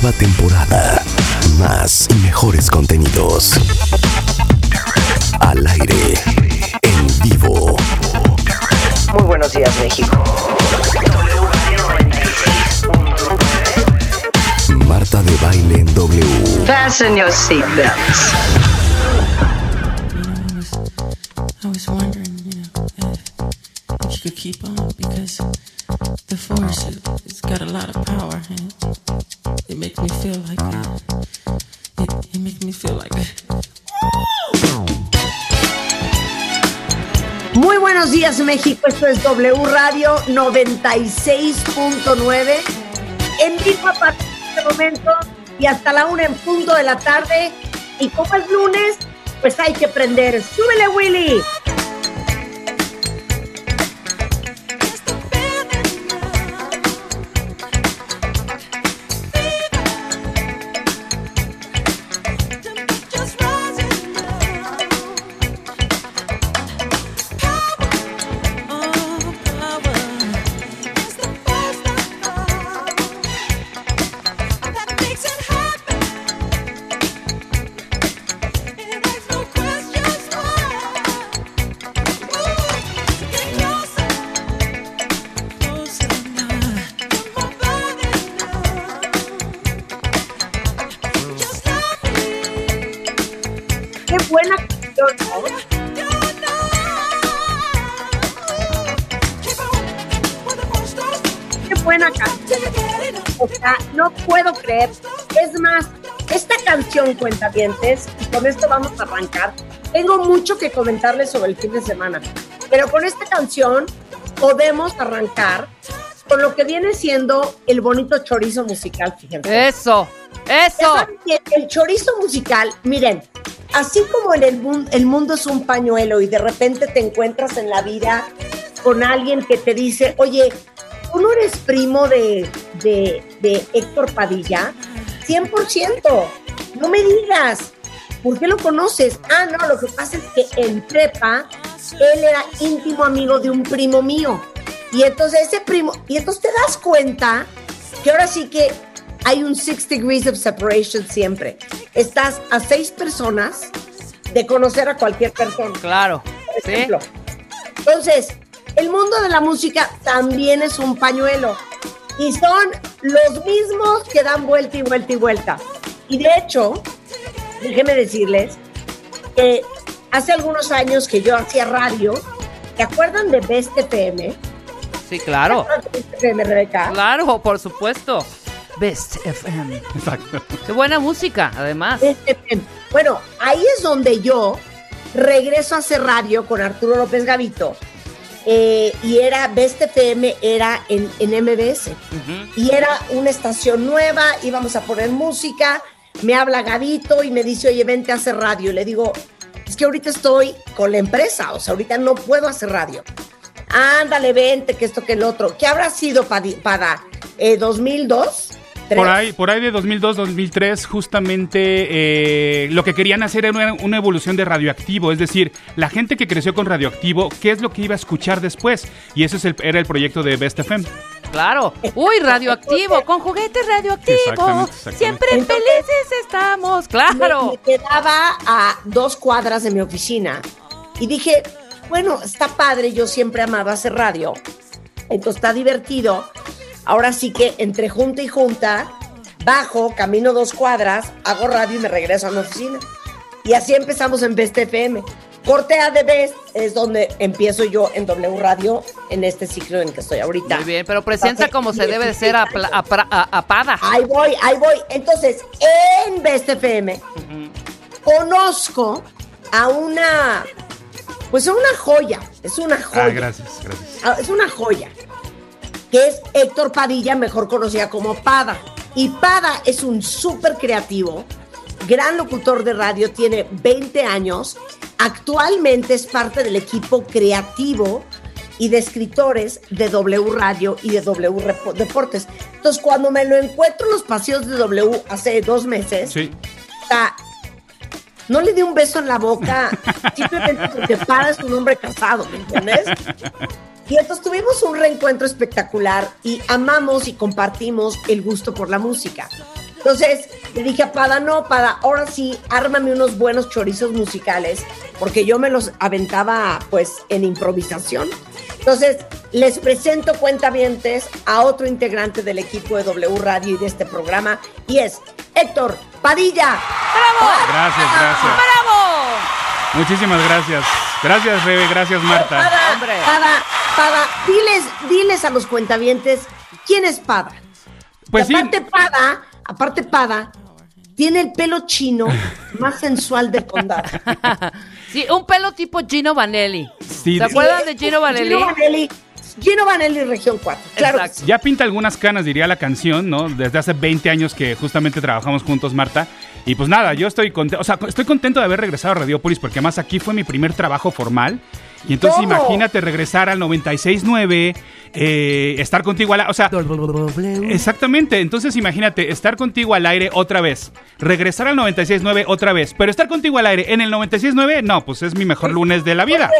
Nueva temporada. Más y mejores contenidos. Al aire. En vivo. Muy buenos días, México. Marta de baile en W. Fasten your seatbelts. I was wondering, you know, if, if you could keep on because the force it's got a lot of power and makes me feel like it, it makes me feel like Muy buenos días México, esto es W Radio 96.9 en vivo a partir de este momento y hasta la una en punto de la tarde. Y como es lunes, pues hay que prender. ¡Súbele Willy! ¡Qué buena canción! O sea, no puedo creer. Es más, esta canción, cuentavientes, y con esto vamos a arrancar. Tengo mucho que comentarles sobre el fin de semana, pero con esta canción podemos arrancar con lo que viene siendo el bonito chorizo musical, fíjense. Eso, eso. El chorizo musical, miren, así como en el, mun- el mundo es un pañuelo y de repente te encuentras en la vida con alguien que te dice, oye, tú no eres primo de, de, de Héctor Padilla, 100%, no me digas, ¿por qué lo conoces? Ah, no, lo que pasa es que en prepa él era íntimo amigo de un primo mío. Y entonces ese primo, y entonces te das cuenta que ahora sí que hay un six degrees of separation siempre. Estás a seis personas de conocer a cualquier persona, Claro. por Sí. ejemplo. Entonces, el mundo de la música también es un pañuelo. Y son los mismos que dan vuelta y vuelta y vuelta. Y de hecho, déjenme decirles que hace algunos años que yo hacía radio, ¿te acuerdan de Best FM? Sí, claro. ¿Te acuerdas de Best FM, Rebeca? Claro, por supuesto. Best FM. Exacto. Qué buena música, además. Best FM. Bueno, ahí es donde yo regreso a hacer radio con Arturo López Gavito. eh, y era Best FM, era en, en MBS. Y era una estación nueva, íbamos a poner música, me habla Gavito y me dice, oye, vente a hacer radio. Y le digo, es que ahorita estoy con la empresa, o sea, ahorita no puedo hacer radio. Ándale, vente, que esto, que el otro. ¿Qué habrá sido Padi- para eh, 2002? Por ahí, por ahí de 2002-2003, justamente eh, lo que querían hacer era una, una evolución de radioactivo, es decir, la gente que creció con radioactivo, ¿qué es lo que iba a escuchar después? Y ese es el- era el proyecto de Best FM. Claro. Uy, radioactivo, con juguetes radioactivos. Exactamente, exactamente. Siempre Entonces- felices estamos. Me, Claro. me quedaba a dos cuadras de mi oficina y dije, bueno, está padre, yo siempre amaba hacer radio, entonces está divertido. Ahora sí que entre junta y junta, bajo, camino dos cuadras, hago radio y me regreso a mi oficina. Y así empezamos en Best FM. Corte A de Best es donde empiezo yo en W Radio en este ciclo en que estoy ahorita. Muy bien, pero presenta como se debe de ser apada. Ahí voy, ahí voy. Entonces, en Best FM conozco a una, pues a una joya. Es una joya. Ah, gracias, gracias. Ah, Es una joya. Que es Héctor Padilla, mejor conocida como Pada. Y Pada es un súper creativo, gran locutor de radio, tiene 20 años, actualmente es parte del equipo creativo y de escritores de W Radio y de W Repo- Deportes. Entonces, cuando me lo encuentro en los paseos de W hace dos meses, Sí. no le di un beso en la boca, simplemente porque para es un hombre casado, ¿me entiendes? Y entonces tuvimos un reencuentro espectacular y amamos y compartimos el gusto por la música. Entonces le dije a Pada, no, Pada, ahora sí, ármame unos buenos chorizos musicales, porque yo me los aventaba pues en improvisación. Entonces les presento cuentavientes a otro integrante del equipo de W Radio y de este programa, y es Héctor Padilla. Gracias, gracias. ¡Bravo! Muchísimas gracias. Gracias, Rebe. Gracias, Marta. Pada, Hombre. Pada, Pada, diles, diles a los cuentavientes quién es Pada. Pues Y sí. aparte Pada, aparte Pada, tiene el pelo chino más sensual del condado. Sí, un pelo tipo Gino Vanelli. Sí, ¿Se acuerdan de Gino Vanelli? Gino Vanelli, Gino Vanelli, región 4. Claro. Exacto. Ya pinta algunas canas, diría la canción, ¿no? Desde hace 20 años que justamente trabajamos juntos, Marta. Y pues nada, yo estoy contento, o sea, estoy contento de haber regresado a Radiopolis porque además aquí fue mi primer trabajo formal. Y entonces ¿Cómo? imagínate regresar al 96.9, eh, estar contigo al aire, o sea, exactamente, entonces imagínate estar contigo al aire otra vez, regresar al 96.9 otra vez, pero estar contigo al aire en el 96.9, no, pues es mi mejor lunes de la vida.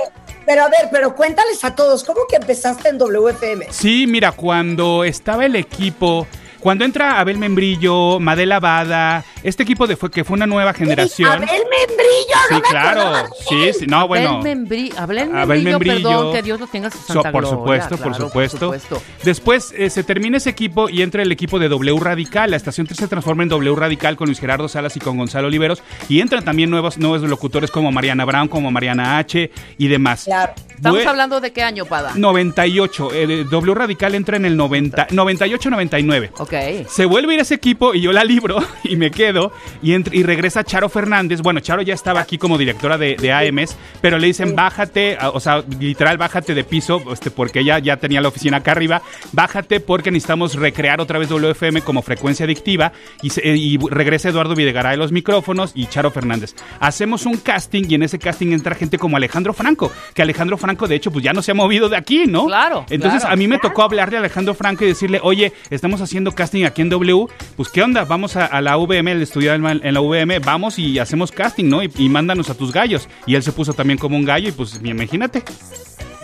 Pero a ver, pero cuéntales a todos, ¿cómo que empezaste en WFM? Sí, mira, cuando estaba el equipo, cuando entra Abel Membrillo, Madela Bada, este equipo de fue que fue una nueva generación. Abel Membrillo, no sí, me claro. Sí, sí, no, bueno. Abel Membrillo, Abel Abel Membrillo, Membrillo. perdón, que Dios lo tenga en su So- santa por gloria, supuesto, por supuesto. supuesto. Después eh, se termina ese equipo y entra el equipo de W Radical. La estación 3 se transforma en W Radical con Luis Gerardo Salas y con Gonzalo Oliveros. Y entran también nuevos, nuevos locutores como Mariana Brown, como Mariana H y demás. Claro. Estamos Bue- hablando de qué año, Pada. 98. eh, w Radical entra en el 90, 98-99. Ok. Se vuelve a ir ese equipo y yo la libro y me quedo y, entr- y regresa Charo Fernández. Bueno, Charo ya estaba aquí como directora de, de AMS, pero le dicen bájate, o sea, literal bájate de piso, este, porque ella ya tenía la oficina acá arriba. Bájate porque necesitamos recrear otra vez WFM como frecuencia adictiva y, se- y regresa Eduardo Videgaray los micrófonos y Charo Fernández. Hacemos un casting y en ese casting entra gente como Alejandro Franco, que Alejandro Franco de hecho pues ya no se ha movido de aquí, ¿no? Claro, Entonces claro. a mí me tocó hablarle a Alejandro Franco y decirle, oye, estamos haciendo casting aquí en W, pues ¿qué onda? Vamos a, a la VM, el estudiar en en la VM, vamos y hacemos casting, ¿no? Y, y mándanos a tus gallos. Y él se puso también como un gallo y pues imagínate.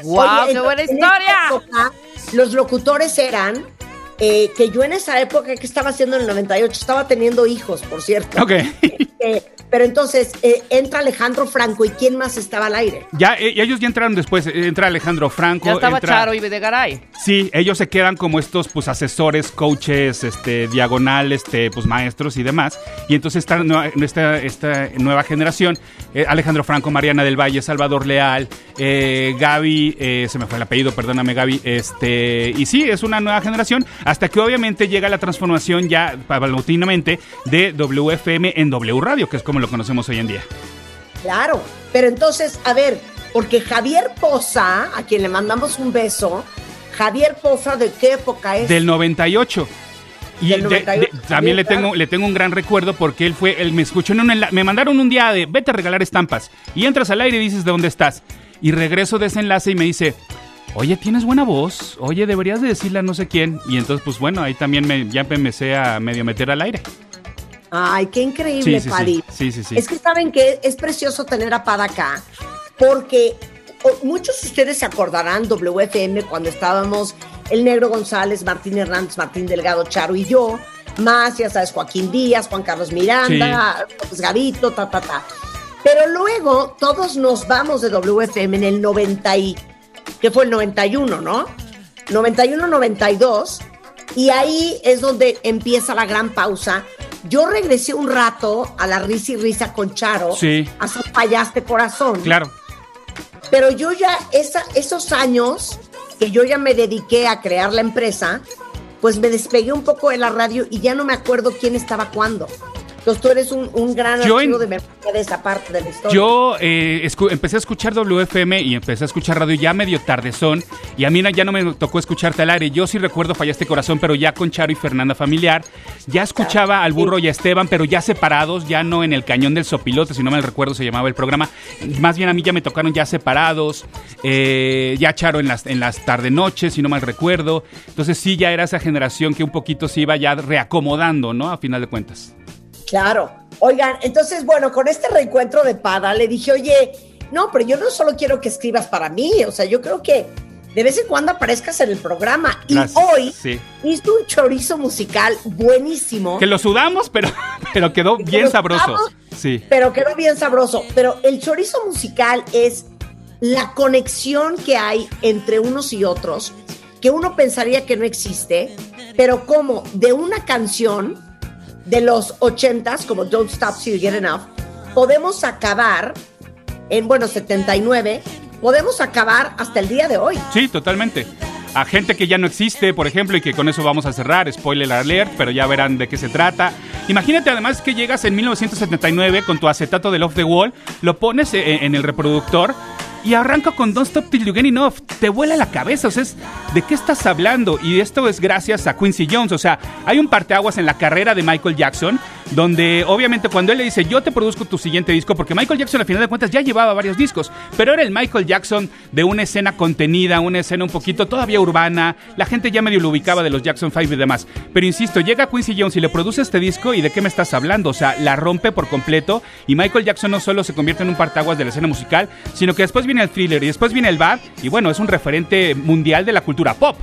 ¡Wow! Oye, ¡Qué buena historia! época, los locutores eran eh, que yo en esa época que estaba haciendo en el 98 estaba teniendo hijos, por cierto. Ok. Eh, pero entonces eh, entra Alejandro Franco y quién más estaba al aire. ya, eh, ellos ya entraron después, eh, entra Alejandro Franco. Ya estaba entra- Charo y Videgaray. Sí, ellos se quedan como estos pues asesores, coaches, este diagonal, este pues maestros y demás. Y entonces esta nueva, esta, esta nueva generación, eh, Alejandro Franco, Mariana del Valle, Salvador Leal, eh, Gaby, eh, se me fue el apellido, perdóname Gaby, este y sí, es una nueva generación hasta que obviamente llega la transformación ya paulatinamente de WFM en W Radio, que es como lo conocemos hoy en día. Claro. Pero entonces, a ver, porque Javier Poza, a quien le mandamos un beso, Javier Poza, ¿de qué época es? Del 98. Y Del de- 98, de- también le tengo, le tengo un gran recuerdo porque él fue, él me escuchó en un enla- me mandaron un día de vete a regalar estampas y entras al aire y dices de dónde estás. Y regreso de ese enlace y me dice, oye, tienes buena voz, oye, deberías de decirle a no sé quién. Y entonces, pues bueno, ahí también me, ya me empecé a medio meter al aire. Ay, qué increíble, Sí, sí, sí. Padi. Sí, sí, sí. Es que saben que es precioso tener a Pada acá, porque muchos de ustedes se acordarán WFM cuando estábamos el Negro González, Martín Hernández, Martín Delgado, Charo y yo, más, ya sabes, Joaquín Díaz, Juan Carlos Miranda, López Gavito, ta, ta, ta. Pero luego todos nos vamos de WFM en el 90 y, que fue el 91, ¿no? 91, 92. Y ahí es donde empieza la gran pausa. Yo regresé un rato a la risa y risa con Charo. Sí. A su fallaste corazón. Claro. Pero yo ya, esa, esos años que yo ya me dediqué a crear la empresa, pues me despegué un poco de la radio y ya no me acuerdo quién estaba cuándo. Entonces tú eres un, un gran Yo en- de memoria de esa parte de la historia. Yo eh, empecé a escuchar WFM y empecé a escuchar radio ya medio tardezón y a mí ya no me tocó escucharte al aire. Yo sí recuerdo Fallaste Corazón, pero ya con Charo y Fernanda Familiar. Ya escuchaba al burro y a Esteban, pero ya separados, ya no en el cañón del sopilote, si no me recuerdo se llamaba el programa. Más bien a mí ya me tocaron ya separados, eh, ya Charo en las, en las tarde-noches, si no mal recuerdo. Entonces sí, ya era esa generación que un poquito se iba ya reacomodando, ¿no? A final de cuentas. Claro. Oigan, entonces, bueno, con este reencuentro de Pada, le dije, oye, no, pero yo no solo quiero que escribas para mí, o sea, yo creo que de vez en cuando aparezcas en el programa. Gracias. Y hoy Sí. hizo un chorizo musical buenísimo. Que lo sudamos, pero, pero quedó Que bien sabroso. sudamos, Sí. pero quedó bien sabroso. Pero el chorizo musical es la conexión que hay entre unos y otros, que uno pensaría que no existe, pero como de una canción de los ochentas, como Don't Stop Till You Get Enough, podemos acabar en, bueno, 79, podemos acabar hasta el día de hoy. Sí, totalmente. A gente que ya no existe, por ejemplo, y que con eso vamos a cerrar, spoiler alert, pero ya verán de qué se trata. Imagínate además que llegas en 1979 con tu acetato del Off the Wall, lo pones e- en el reproductor y arranca con Don't Stop Till You Get Enough. Te vuela la cabeza, o sea, ¿de qué estás hablando? Y esto es gracias a Quincy Jones, o sea, hay un parteaguas en la carrera de Michael Jackson, donde obviamente cuando él le dice, yo te produzco tu siguiente disco, porque Michael Jackson al final de cuentas ya llevaba varios discos, pero era el Michael Jackson de una escena contenida, una escena un poquito todavía urbana, la gente ya medio lo ubicaba de los Jackson 5 y demás. Pero insisto, llega Quincy Jones y le produce este disco y de qué me estás hablando, o sea, la rompe por completo y Michael Jackson no solo se convierte en un partaguas de la escena musical, sino que después viene el thriller y después viene el bad y bueno, es un referente mundial de la cultura pop.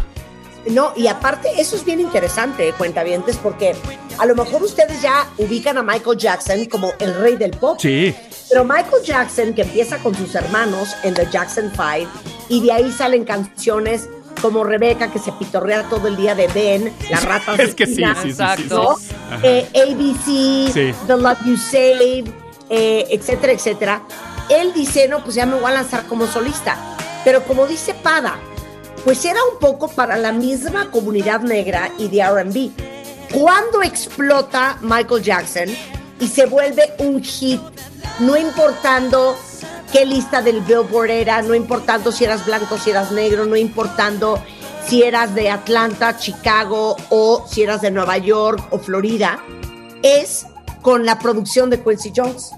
No, y aparte, eso es bien interesante, cuentavientes, porque a lo mejor ustedes ya ubican a Michael Jackson como el rey del pop. Sí. Pero Michael Jackson, que empieza con sus hermanos en The Jackson Five, y de ahí salen canciones como Rebeca, que se pitorrea todo el día de Ben, la rata Es que sí, sí, sí, sí, sí. Eh, ABC. The Love You Save, eh, etcétera, etcétera. Él dice, no, pues ya me voy a lanzar como solista. Pero como dice Pada, pues era un poco para la misma comunidad negra y de RB. ¿Cuándo explota Michael Jackson y se vuelve un hit, no importando qué lista del Billboard era, no importando si eras blanco, si eras negro, no importando si eras de Atlanta, Chicago o si eras de Nueva York o Florida? Es con la producción de Quincy Jones.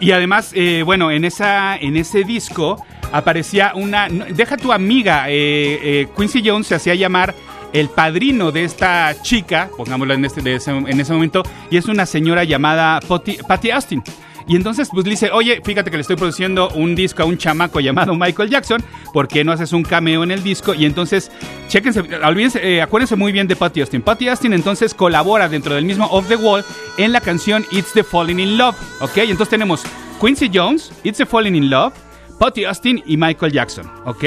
Y además, eh, bueno, en, esa, en ese disco aparecía una... Deja tu amiga, eh, eh, Quincy Jones se hacía llamar el padrino de esta chica, pongámoslo en, este, de ese, en ese momento, y es una señora llamada Patty, Patty Austin. Y entonces pues dice, oye, fíjate que le estoy produciendo un disco a un chamaco llamado Michael Jackson, ¿por qué no haces un cameo en el disco? Y entonces, chéquense, olvídense, eh, acuérdense muy bien de Patty Austin. Patty Austin entonces colabora dentro del mismo Off the Wall en la canción It's the Falling in Love, ¿ok? Entonces tenemos Quincy Jones, It's the Falling in Love, Patty Austin y Michael Jackson, ¿ok?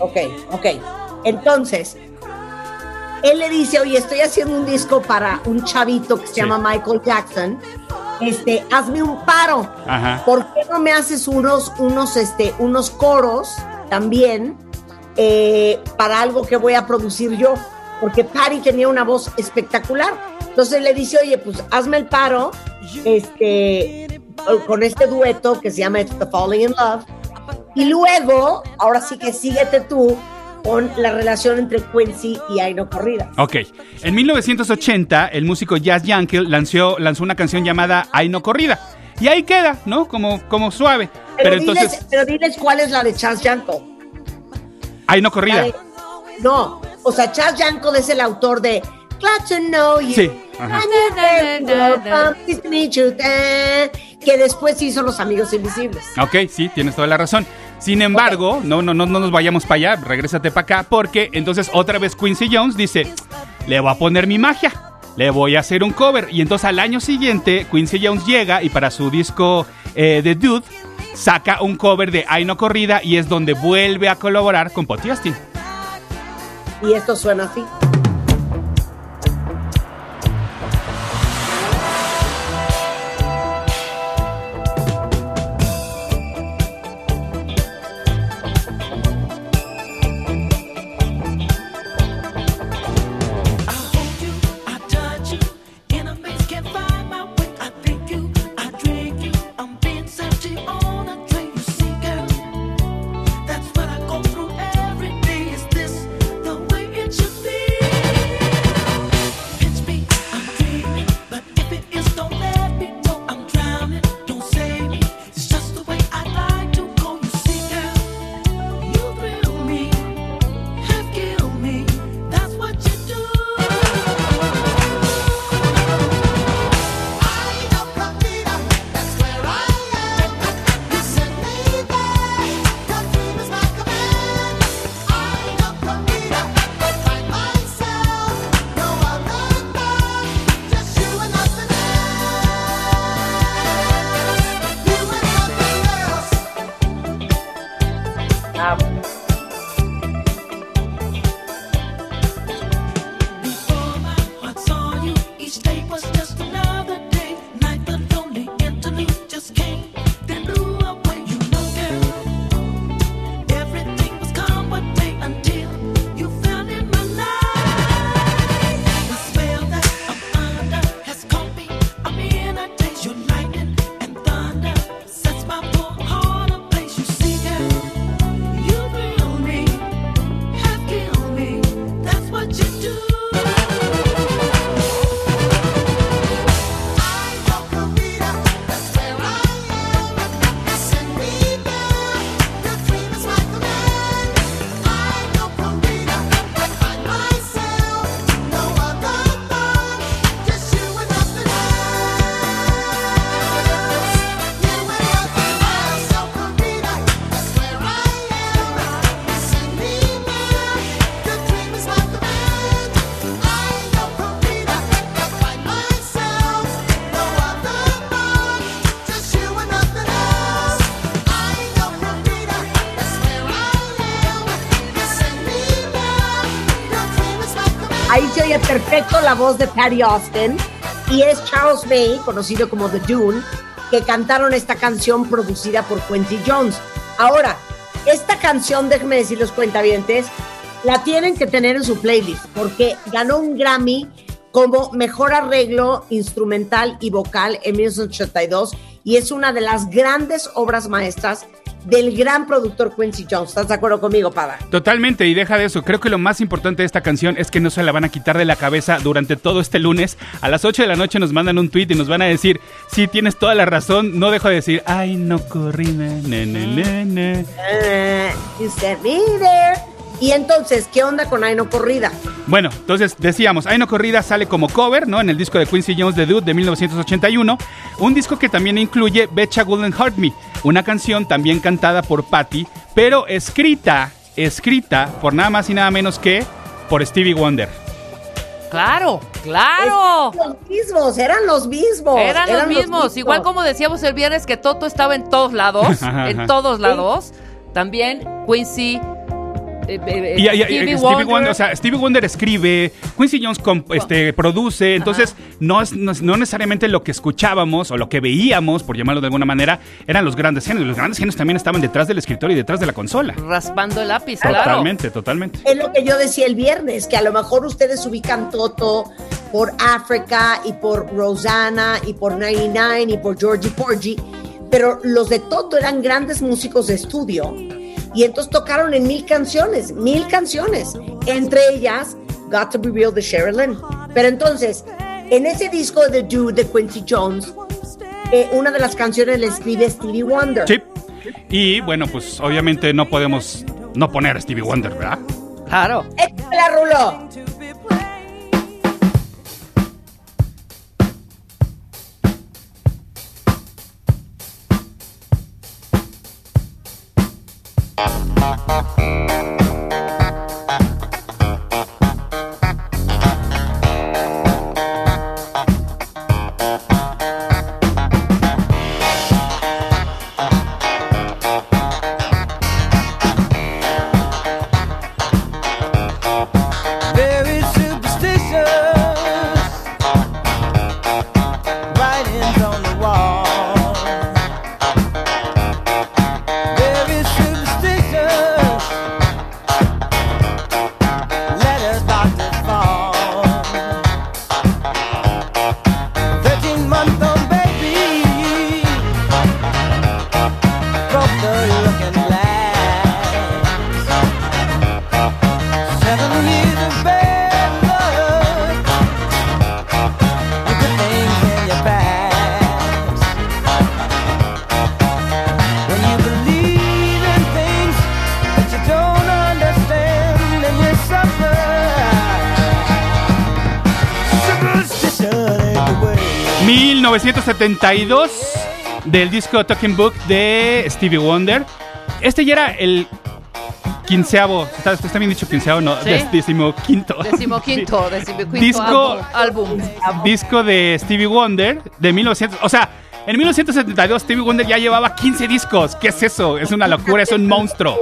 Ok, ok. Entonces, él le dice, oye, estoy haciendo un disco para un chavito que se Sí. llama Michael Jackson. Este, hazme un paro. Ajá. ¿Por qué no me haces unos, unos, este, unos coros también eh, para algo que voy a producir yo? Porque Patty tenía una voz espectacular. Entonces le dice, oye, pues hazme el paro, este, con este dueto que se llama It's the Falling in Love. Y luego, ahora sí que síguete tú con la relación entre Quincy y Aino Corrida. Ok. En 1980, el músico Jazz Yankee lanzó, lanzó una canción llamada Ay no corrida. Y ahí queda, ¿no? Como, como suave. Pero, Pero, diles, entonces, pero diles cuál es la de Chas Yanko. Ay no La corrida. de- no, o sea, Chas Yanko es el autor de Glad to Know You. Sí, ajá. Que después hizo Los Amigos Invisibles. Ok, sí, tienes toda la razón. Sin embargo, no, no, no, no nos vayamos para allá, regrésate para acá, porque entonces otra vez Quincy Jones dice, le voy a poner mi magia, le voy a hacer un cover. Y entonces al año siguiente, Quincy Jones llega y para su disco eh, The Dude, saca un cover de Ay no corrida y es donde vuelve a colaborar con Potty Austin. Y esto suena así. Perfecto la voz de Patty Austin y es Charles May, conocido como The Dune, que cantaron esta canción producida por Quincy Jones. Ahora, esta canción, déjenme decir los cuentavientes, la tienen que tener en su playlist porque ganó un Grammy como mejor arreglo instrumental y vocal en 1982 y es una de las grandes obras maestras del gran productor Quincy Jones. ¿Estás de acuerdo conmigo, Pada? Totalmente, y deja de eso. Creo que lo más importante de esta canción es que no se la van a quitar de la cabeza durante todo este lunes. A las 8 de la noche nos mandan un tweet y nos van a decir, sí, tienes toda la razón. No dejo de decir, ay, no corrí, ne, ne, ne, ne, ne". Eh, you sent me there. Y entonces, ¿qué onda con Aino Corrida? Bueno, entonces decíamos, Aino Corrida sale como cover, ¿no? En el disco de Quincy Jones The Dude de 1981. Un disco que también incluye Betcha Wouldn't Hurt Me, una canción también cantada por Patty, pero escrita, escrita por nada más y nada menos que por Stevie Wonder. Claro, claro. Es- Los mismos, eran los mismos. Eran los mismos. Igual como decíamos el viernes que Toto estaba en todos lados, en todos lados. También Quincy, eh, eh, Y, y- y- Stevie Stevie Wonder. Wonder, o sea, Stevie Wonder escribe, Quincy Jones este, produce, entonces no, es, no, no necesariamente lo que escuchábamos o lo que veíamos, por llamarlo de alguna manera, eran los grandes genios. Los grandes genios también estaban detrás del escritorio y detrás de la consola. raspando el lápiz, claro. Totalmente, totalmente. Es lo que yo decía el viernes, que a lo mejor ustedes ubican Toto por África y por Rosanna y por 99 y por Georgie Porgy, pero los de Toto eran grandes músicos de estudio y entonces tocaron en mil canciones, mil canciones, entre ellas Got to Be Real de Sheryl Lynn. Pero entonces, en ese disco de The Dude de Quincy Jones, eh, una de las canciones le escribe Stevie Wonder. Sí. Y bueno, pues obviamente no podemos no poner a Stevie Wonder, ¿verdad? Claro. ¡Échala, Rulo! Very 1972 del disco Talking Book de Stevie Wonder. Este ya era el quinceavo, está, está bien dicho quinceavo, no, Sí. Decimoquinto. Decimoquinto, decimoquinto Disco- álbum. disco de Stevie Wonder de 1900, o sea, en 1972 Stevie Wonder ya llevaba 15 discos. ¿Qué es eso? Es una locura, es un monstruo.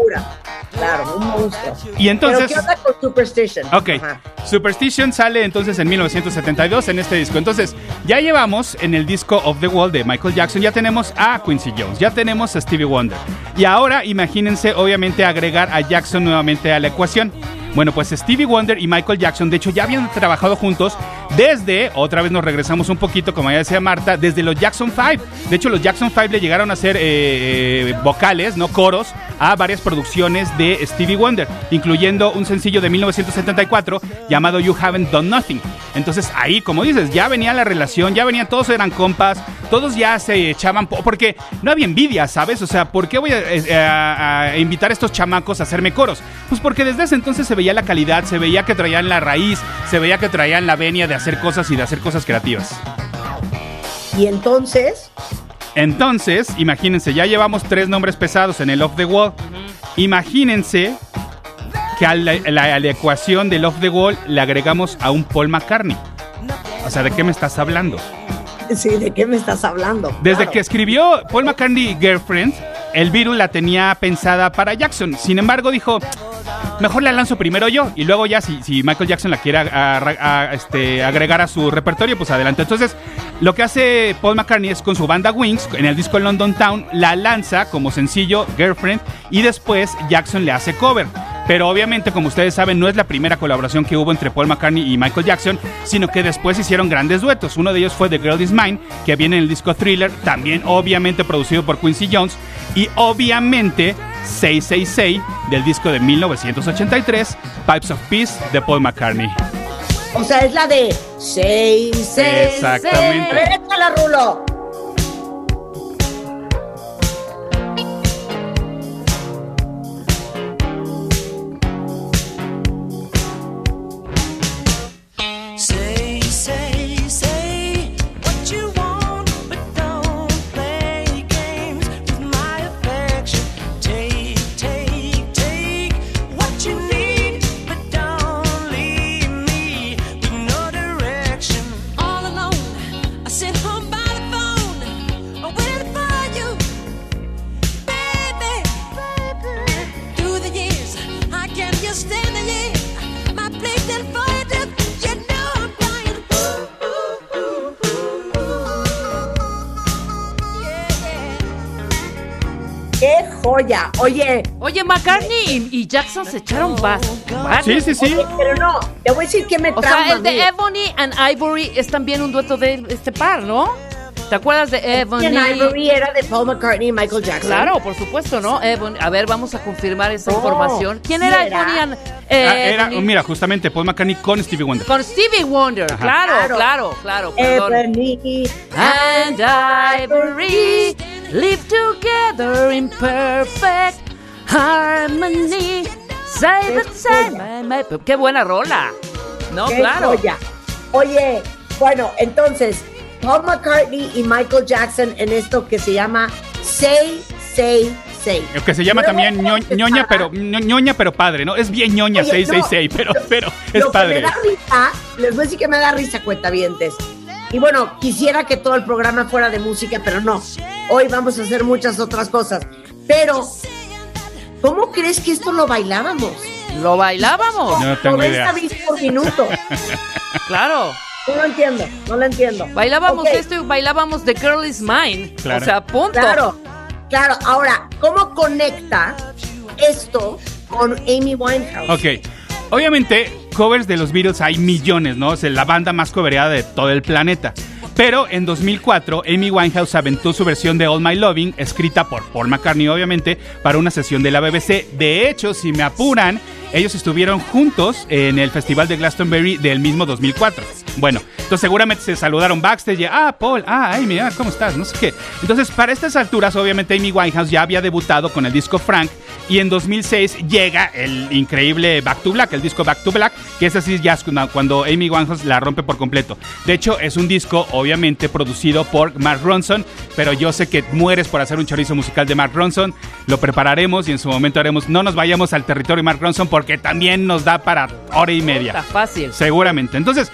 Claro, un monstruo. Y entonces ¿Pero qué onda con Superstition? Ok, Ajá. Superstition sale entonces en 1972 en este disco. Entonces, ya llevamos en el disco Of the Wall de Michael Jackson, ya tenemos a Quincy Jones, ya tenemos a Stevie Wonder. Y ahora imagínense, obviamente, agregar a Jackson nuevamente a la ecuación. Bueno, pues Stevie Wonder y Michael Jackson, de hecho, ya habían trabajado juntos desde, otra vez nos regresamos un poquito, como ya decía Marta, desde los Jackson 5. De hecho, los Jackson 5 le llegaron a hacer eh, eh, vocales, no coros, a varias producciones de Stevie Wonder, incluyendo un sencillo de 1974 llamado You Haven't Done Nothing. Entonces ahí, como dices, ya venía la relación, ya venían, todos eran compas, todos ya se echaban, po- porque no había envidia, ¿sabes? O sea, ¿por qué voy a, eh, a- a invitar a estos chamacos a hacerme coros? Pues porque desde ese entonces se veía la calidad, se veía que traían la raíz, se veía que traían la venia de hacer cosas y de hacer cosas creativas. Y entonces, Entonces, imagínense, ya llevamos tres nombres pesados en el Off the Wall. Imagínense que a la, a la- a la ecuación del Off the Wall le agregamos a un Paul McCartney. O sea, ¿de qué me estás hablando? sí, ¿de qué me estás hablando? Desde Claro. que escribió Paul McCartney Girlfriend, el virus la tenía pensada para Jackson. Sin embargo, dijo, mejor la lanzo primero yo y luego ya si, si Michael Jackson la quiere este, agregar a su repertorio, pues adelante. Entonces, lo que hace Paul McCartney es con su banda Wings, en el disco London Town, la lanza como sencillo Girlfriend y después Jackson le hace cover. Pero obviamente, como ustedes saben, no es la primera colaboración que hubo entre Paul McCartney y Michael Jackson, sino que después hicieron grandes duetos. Uno de ellos fue The Girl Is Mine, que viene en el disco Thriller, también obviamente producido por Quincy Jones, y obviamente 666 del disco de 1983, Pipes of Peace de Paul McCartney. O sea, es la de seis, seis. Exactamente. A ver, échala, Rulo. Oye, Oye, McCartney y, y Jackson se echaron vas. Sí, sí, sí. oye, pero no, te voy a decir que me O sea, el mí. de Ebony and Ivory es también un dueto de este par, ¿no? ¿Te acuerdas de Ebony? En Ivory era de Paul McCartney y Michael Jackson. Claro, por supuesto, ¿no? Ebony- a ver, vamos a confirmar esa Oh, información. ¿Quién ¿sí era era? Ebony and eh, Ah, era, Ebony? mira, justamente Paul McCartney con Stevie Wonder. Con Stevie Wonder, claro, Claro. claro, claro, perdón. Ebony. And Ivory live together in perfect harmony. Joya. my- my- Qué buena rola. No, ¡Qué claro. joya! Oye, bueno, entonces, Paul McCartney y Michael Jackson en esto que se llama Say, Say, Say. Lo que se llama Luego, también ño- ¿cómo ñoña, pero ño- ñoña pero padre, ¿no? Es bien ñoña Oye, 666, no, pero, pero es Lo que padre. me da risa, les voy a decir que me da risa, cuentavientes. Y bueno, quisiera que todo el programa fuera de música, pero no. Hoy vamos a hacer muchas otras cosas. Pero, ¿cómo crees que esto lo bailábamos? Lo bailábamos. No tengo 90 idea. bits por minuto. Claro. No lo entiendo, no lo entiendo. Bailábamos esto y bailábamos The Girl Is Mine. Claro. O sea, punto. Claro, claro. Ahora, ¿cómo conecta esto con Amy Winehouse? Ok. Obviamente, covers de los Beatles hay millones, ¿no? Es la banda más coverada de todo el planeta. Pero en 2004, Amy Winehouse aventó su versión de All My Loving, escrita por Paul McCartney, obviamente, para una sesión de la BBC. De hecho, si me apuran, ellos estuvieron juntos en el Festival de Glastonbury del mismo 2004. Bueno, entonces seguramente se saludaron backstage. ah, Paul, ah, Amy, ah, ¿cómo estás? No sé qué. Entonces, para estas alturas, obviamente, Amy Winehouse ya había debutado con el disco Frank. Y en 2006 llega el increíble Back to Black, el disco Back to Black, que es así ya cuando- Amy Winehouse la rompe por completo. De hecho, es un disco obviamente producido por Mark Ronson, pero yo sé que mueres por hacer un chorizo musical de Mark Ronson. Lo prepararemos y en su momento haremos. No nos vayamos al territorio Mark Ronson porque también nos da para hora y media. Está fácil. Seguramente. Entonces,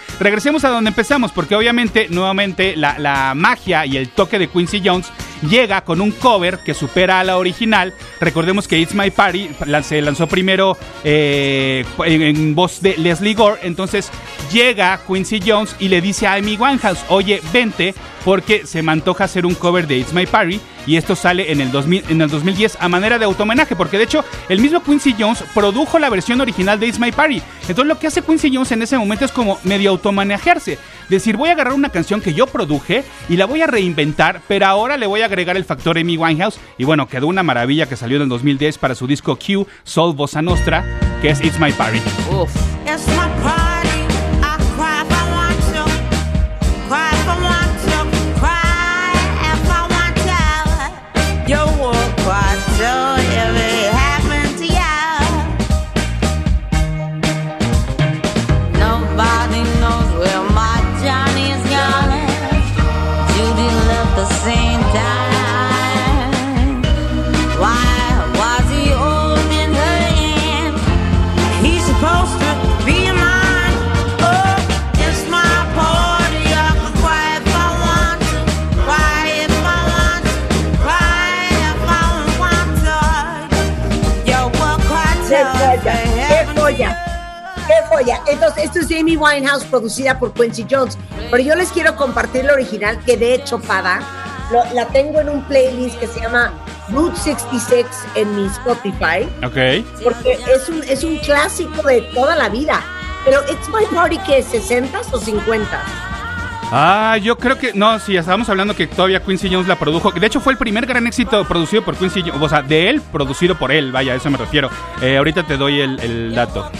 regresemos a donde empezamos, porque obviamente, nuevamente, la, la magia y el toque de Quincy Jones llega con un cover que supera a la original. Recordemos que It's My Party se lanzó primero eh, en, en voz de Leslie Gore. Entonces, llega Quincy Jones y le dice a Amy Winehouse, oye, vente, porque se me antoja hacer un cover de It's My Party. Y esto sale en el, 2000, en el 2010 a manera de automenaje, porque de hecho el mismo Quincy Jones produjo la versión original de It's My Party. Entonces lo que hace Quincy Jones en ese momento es como medio automanejarse. Decir, voy a agarrar una canción que yo produje y la voy a reinventar, pero ahora le voy a agregar el factor Amy Winehouse. Y bueno, quedó una maravilla que salió en el 2010 para su disco Q, Soul Bossa Nostra, que es It's My Party. Uf. It's my party. Winehouse producida por Quincy Jones. Pero yo les quiero compartir la original, que de hecho, Pada, lo- la tengo en un playlist que se llama Route 66 en mi Spotify, Ok. porque es un, es un clásico de toda la vida. Pero It's My Party, que es 60s o 50s? Ah, yo creo que. No, sí, estábamos hablando que todavía Quincy Jones la produjo. De hecho, fue el primer gran éxito producido por Quincy Jones. O sea, de él, producido por él. Vaya, a eso me refiero. Eh, ahorita te doy el, el dato.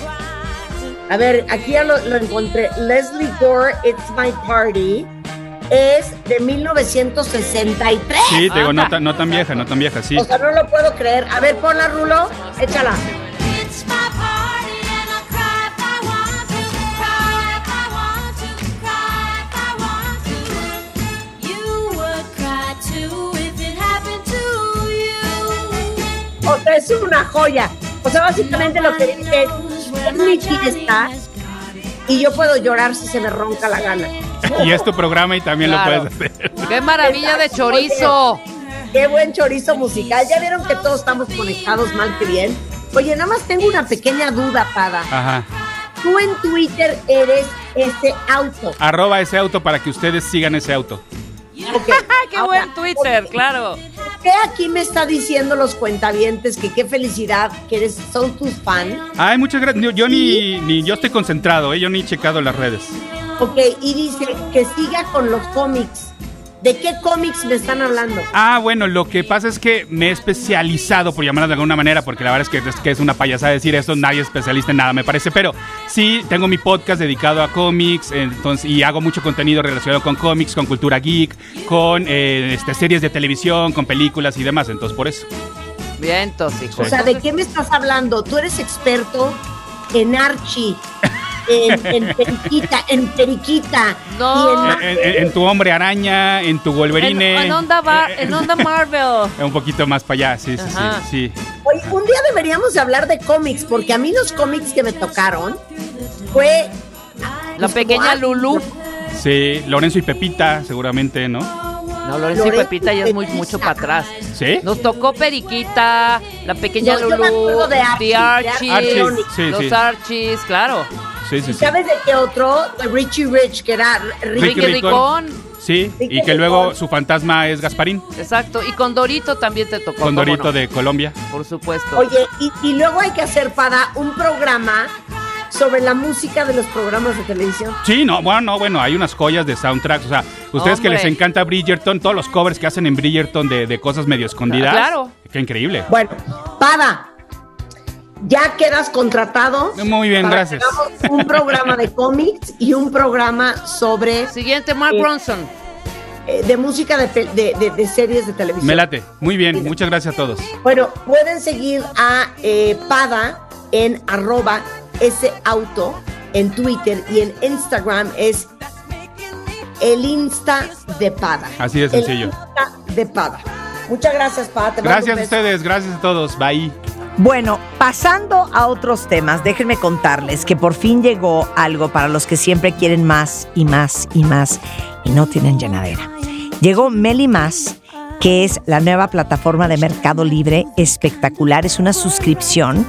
A ver, aquí ya lo, lo encontré. Leslie Gore, It's My Party, es de 1963. Sí, te digo, no, no tan vieja, no tan vieja, sí. O sea, no lo puedo creer. A ver, ponla, Rulo. Échala. It's my party and I'll cry if I want to, cry if I want to, cry if I want to. You would cry too if it happened to you. O sea, es una joya. O sea, básicamente lo que dice es mi fiesta y yo puedo llorar si se me ronca la gana. Y es tu programa y también Claro. lo puedes hacer. ¡Qué maravilla de chorizo! Qué buen chorizo musical. Ya vieron que todos estamos conectados mal que bien. Oye, nada más tengo una pequeña duda, Pada. Ajá. Tú en Twitter eres ese auto. Arroba ese auto para que ustedes sigan ese auto. Ok. ¡Ah, qué Ahora, buen Twitter! Claro. ¿Por ¿Qué aquí me está diciendo los cuentavientes que qué felicidad que eres, son tus fans? Ay, muchas gracias. Yo, yo ni, ni yo estoy concentrado, ¿eh? yo ni he checado las redes. Ok, y dice que siga con los cómics. ¿De qué cómics me están hablando? Ah, bueno, lo que pasa es que me he especializado, por llamarlo de alguna manera, porque la verdad es que es, que es una payasada decir esto, nadie es especialista en nada, me parece, pero sí tengo mi podcast dedicado a cómics, entonces, y hago mucho contenido relacionado con cómics, con cultura geek, con eh, este, series de televisión, con películas y demás, entonces por eso. Vientos, hijo. O sea, ¿de qué me estás hablando? Tú eres experto en Archie, en, en Periquita, en Periquita. No. y en- En, en- en tu hombre araña, en tu Wolverine. en onda, bar- eh, en onda Marvel. Un poquito más para allá, sí, sí, Ajá. sí, sí. Oye, un día deberíamos de hablar de cómics, porque a mí los cómics que me tocaron fue... La pequeña Lulu. Sí, Lorenzo y Pepita, seguramente, ¿no? No, Lorenzo y Pepita ya es muy mucho para atrás. ¿Sí? Nos tocó Periquita, la pequeña No, Lulu, de Archie, The Archies, de Archie, sí, los sí. Archies, claro. Sí, sí, ¿Y sí. sabes de qué otro? De Richie Rich, que era Ricky. Ricky Ricón. Sí, Ricky y que luego su fantasma es Gasparín, Exacto. Y con Dorito también te tocó. con ¿cómo Dorito no? de Colombia. Por supuesto. Oye, y, y luego hay que hacer para un programa sobre la música de los programas de televisión. Sí, no, bueno, no, bueno, hay unas joyas de soundtracks. O sea, ustedes que les encanta Bridgerton, todos los covers que hacen en Bridgerton de, de cosas medio escondidas. Claro. Qué increíble. Bueno, Pada, ya quedas contratado. Muy bien, para gracias. Un programa de cómics y un programa sobre Siguiente, Mark Eh, Bronson. eh, de música de, de- de- de series de televisión. Me late. Muy bien, muchas gracias a todos. Bueno, pueden seguir a eh, Pada en arroba ese auto en Twitter y en Instagram es el Insta de Pada. Así de sencillo. El Insta de Pada. Muchas gracias, Pada. Te Gracias a ustedes, gracias a todos. Bye. Bueno, pasando a otros temas, déjenme contarles que por fin llegó algo para los que siempre quieren más y más y más y no tienen llenadera. Llegó Meli Más, que es la nueva plataforma de Mercado Libre espectacular. Es una suscripción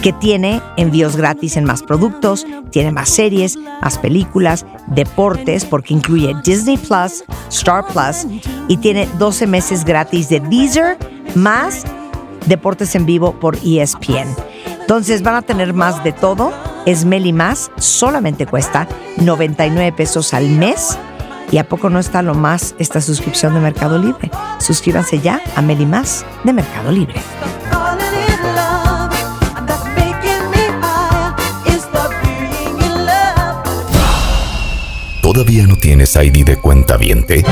que tiene envíos gratis en más productos, tiene más series, más películas, deportes, porque incluye Disney Plus, Star Plus y tiene 12 meses gratis de Deezer más deportes en vivo por ESPN. Entonces van a tener más de todo. Es Meli Más, solamente cuesta 99 pesos al mes. ¿Y a poco no está lo más esta suscripción de Mercado Libre? Suscríbanse ya a Meli Más de Mercado Libre. ¿Todavía no tienes ID de cuenta viente?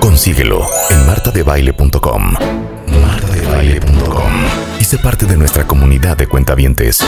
Consíguelo en. Martadebaile.com. Y sé parte de nuestra comunidad de cuentavientes.